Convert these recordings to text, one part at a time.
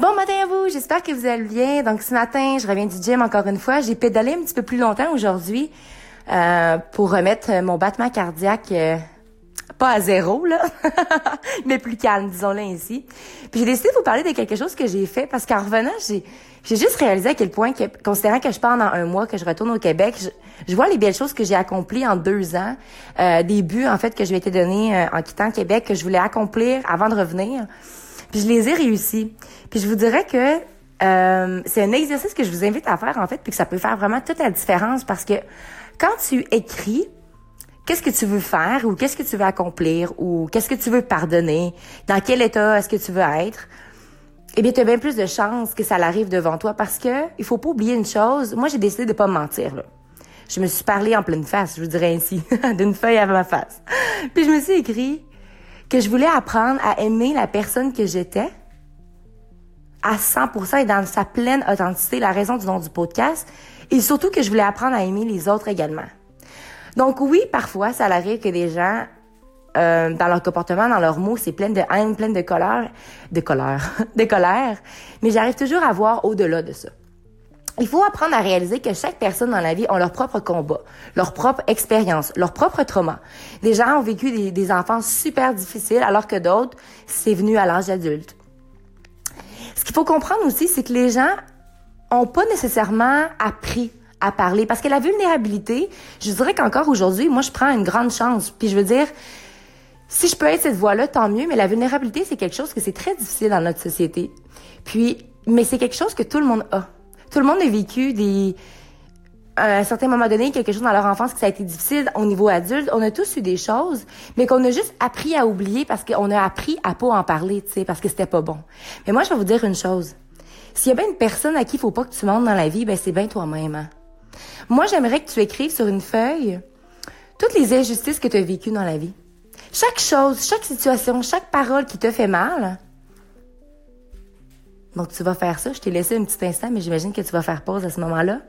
Bon matin à vous, j'espère que vous allez bien. Donc ce matin, je reviens du gym encore une fois. J'ai pédalé un petit peu plus longtemps aujourd'hui euh, pour remettre mon battement cardiaque euh, pas à zéro là, mais plus calme, disons-le ainsi. Puis j'ai décidé de vous parler de quelque chose que j'ai fait parce qu'en revenant, j'ai juste réalisé à quel point, que, considérant que je pars dans un mois, que je retourne au Québec, je, vois les belles choses que j'ai accomplies en deux ans, euh, des buts en fait que je m'étais donné euh, en quittant Québec que je voulais accomplir avant de revenir. Puis je les ai réussis. Puis je vous dirais que euh, c'est un exercice que je vous invite à faire en fait, puis que ça peut faire vraiment toute la différence parce que quand tu écris, qu'est-ce que tu veux faire ou qu'est-ce que tu veux accomplir ou qu'est-ce que tu veux pardonner, dans quel état est-ce que tu veux être, eh bien, tu as bien plus de chances que ça l'arrive devant toi parce que il faut pas oublier une chose. Moi, j'ai décidé de pas me mentir. Là. Je me suis parlé en pleine face, je vous dirais ainsi, d'une feuille à ma face. Puis je me suis écrit que je voulais apprendre à aimer la personne que j'étais à 100% et dans sa pleine authenticité, la raison du nom du podcast, et surtout que je voulais apprendre à aimer les autres également. Donc oui, parfois, ça arrive que des gens, euh, dans leur comportement, dans leurs mots, c'est plein de haine, plein de colère, de colère, de colère, mais j'arrive toujours à voir au-delà de ça. Il faut apprendre à réaliser que chaque personne dans la vie a leur propre combat, leur propre expérience, leur propre trauma. Des gens ont vécu des, des enfants super difficiles alors que d'autres, c'est venu à l'âge adulte. Qu'il faut comprendre aussi, c'est que les gens ont pas nécessairement appris à parler parce que la vulnérabilité, je dirais qu'encore aujourd'hui, moi je prends une grande chance. Puis je veux dire, si je peux être cette voix-là, tant mieux, mais la vulnérabilité, c'est quelque chose que c'est très difficile dans notre société. Puis, mais c'est quelque chose que tout le monde a. Tout le monde a vécu des, à un certain moment donné, quelque chose dans leur enfance que ça a été difficile au niveau adulte. On a tous eu des choses, mais qu'on a juste appris à oublier parce qu'on a appris à pas en parler, tu sais, parce que c'était pas bon. Mais moi, je vais vous dire une chose. S'il y a bien une personne à qui il faut pas que tu montes dans la vie, ben c'est bien toi-même. Hein. Moi, j'aimerais que tu écrives sur une feuille toutes les injustices que tu as vécues dans la vie. Chaque chose, chaque situation, chaque parole qui te fait mal. Donc, tu vas faire ça. Je t'ai laissé un petit instant, mais j'imagine que tu vas faire pause à ce moment-là.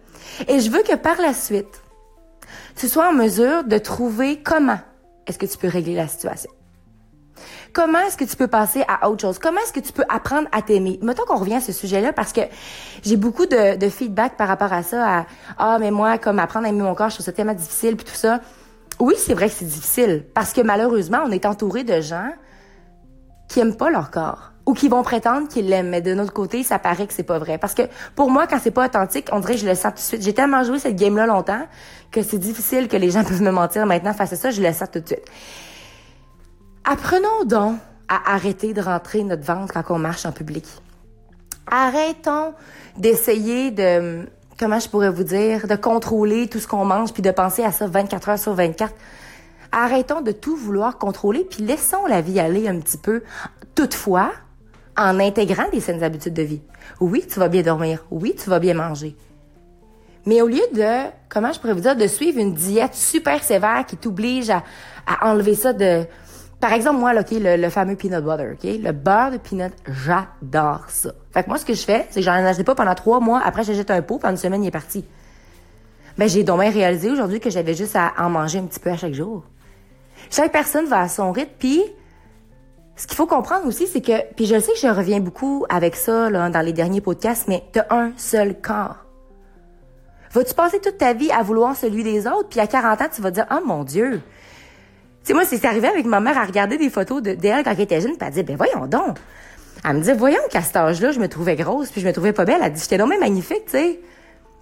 Et je veux que par la suite, tu sois en mesure de trouver comment est-ce que tu peux régler la situation. Comment est-ce que tu peux passer à autre chose? Comment est-ce que tu peux apprendre à t'aimer? Mettons qu'on revient à ce sujet-là parce que j'ai beaucoup de, de, feedback par rapport à ça, à Ah, mais moi, comme apprendre à aimer mon corps, je trouve ça tellement difficile, puis tout ça. Oui, c'est vrai que c'est difficile parce que malheureusement, on est entouré de gens qui aiment pas leur corps ou qui vont prétendre qu'ils l'aiment, mais de notre côté, ça paraît que c'est pas vrai. Parce que pour moi, quand c'est pas authentique, on dirait que je le sens tout de suite. J'ai tellement joué cette game-là longtemps que c'est difficile que les gens peuvent me mentir maintenant face à ça, je le sens tout de suite. Apprenons donc à arrêter de rentrer notre ventre quand on marche en public. Arrêtons d'essayer de, comment je pourrais vous dire, de contrôler tout ce qu'on mange puis de penser à ça 24 heures sur 24. Arrêtons de tout vouloir contrôler puis laissons la vie aller un petit peu. Toutefois, en intégrant des saines habitudes de vie. Oui, tu vas bien dormir. Oui, tu vas bien manger. Mais au lieu de, comment je pourrais vous dire, de suivre une diète super sévère qui t'oblige à, enlever ça de, par exemple, moi, le, fameux peanut butter, OK? Le beurre de peanut, j'adore ça. Fait que moi, ce que je fais, c'est que j'en achète pas pendant trois mois. Après, j'achète un pot, pendant une semaine, il est parti. Ben, j'ai donc réalisé aujourd'hui que j'avais juste à en manger un petit peu à chaque jour. Chaque personne va à son rythme, puis ce qu'il faut comprendre aussi, c'est que, puis je sais que je reviens beaucoup avec ça là, dans les derniers podcasts, mais t'as un seul corps. Vas-tu passer toute ta vie à vouloir celui des autres, puis à 40 ans, tu vas dire, oh mon Dieu, tu sais, moi, c'est arrivé avec ma mère à regarder des photos d'elle quand elle était jeune, puis elle dit, ben voyons donc. Elle me dit, voyons qu'à cet âge-là, je me trouvais grosse, puis je me trouvais pas belle. Elle dit, j'étais non mais magnifique, tu sais.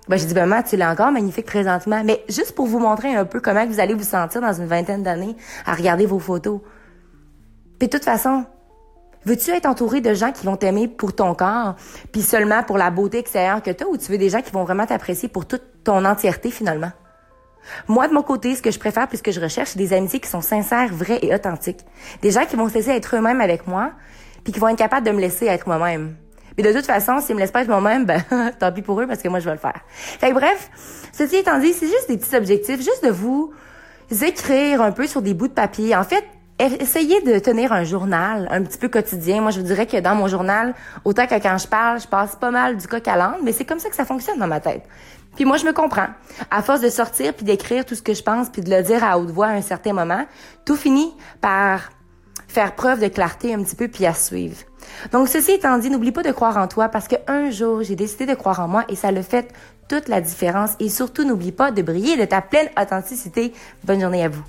Ben, j'ai dit, ben, maman, tu l'es encore magnifique présentement. Mais juste pour vous montrer un peu comment vous allez vous sentir dans une vingtaine d'années à regarder vos photos. Puis de toute façon, veux-tu être entouré de gens qui vont t'aimer pour ton corps, puis seulement pour la beauté extérieure que tu as, ou tu veux des gens qui vont vraiment t'apprécier pour toute ton entièreté finalement? Moi, de mon côté, ce que je préfère puis ce que je recherche, c'est des amitiés qui sont sincères, vraies et authentiques. Des gens qui vont se laisser être eux-mêmes avec moi, puis qui vont être capables de me laisser être moi-même. Mais de toute façon, s'ils me laissent pas être moi-même, ben, tant pis pour eux parce que moi, je vais le faire. Fait bref, ceci étant dit, c'est juste des petits objectifs, juste de vous écrire un peu sur des bouts de papier. En fait, essayez de tenir un journal un petit peu quotidien. Moi, je vous dirais que dans mon journal, autant que quand je parle, je passe pas mal du coq à l'âne, mais c'est comme ça que ça fonctionne dans ma tête. Puis moi, je me comprends. À force de sortir puis d'écrire tout ce que je pense puis de le dire à haute voix à un certain moment, tout finit par faire preuve de clarté un petit peu puis à suivre. Donc, ceci étant dit, n'oublie pas de croire en toi parce qu'un jour, j'ai décidé de croire en moi et ça le fait toute la différence. Et surtout, n'oublie pas de briller de ta pleine authenticité. Bonne journée à vous.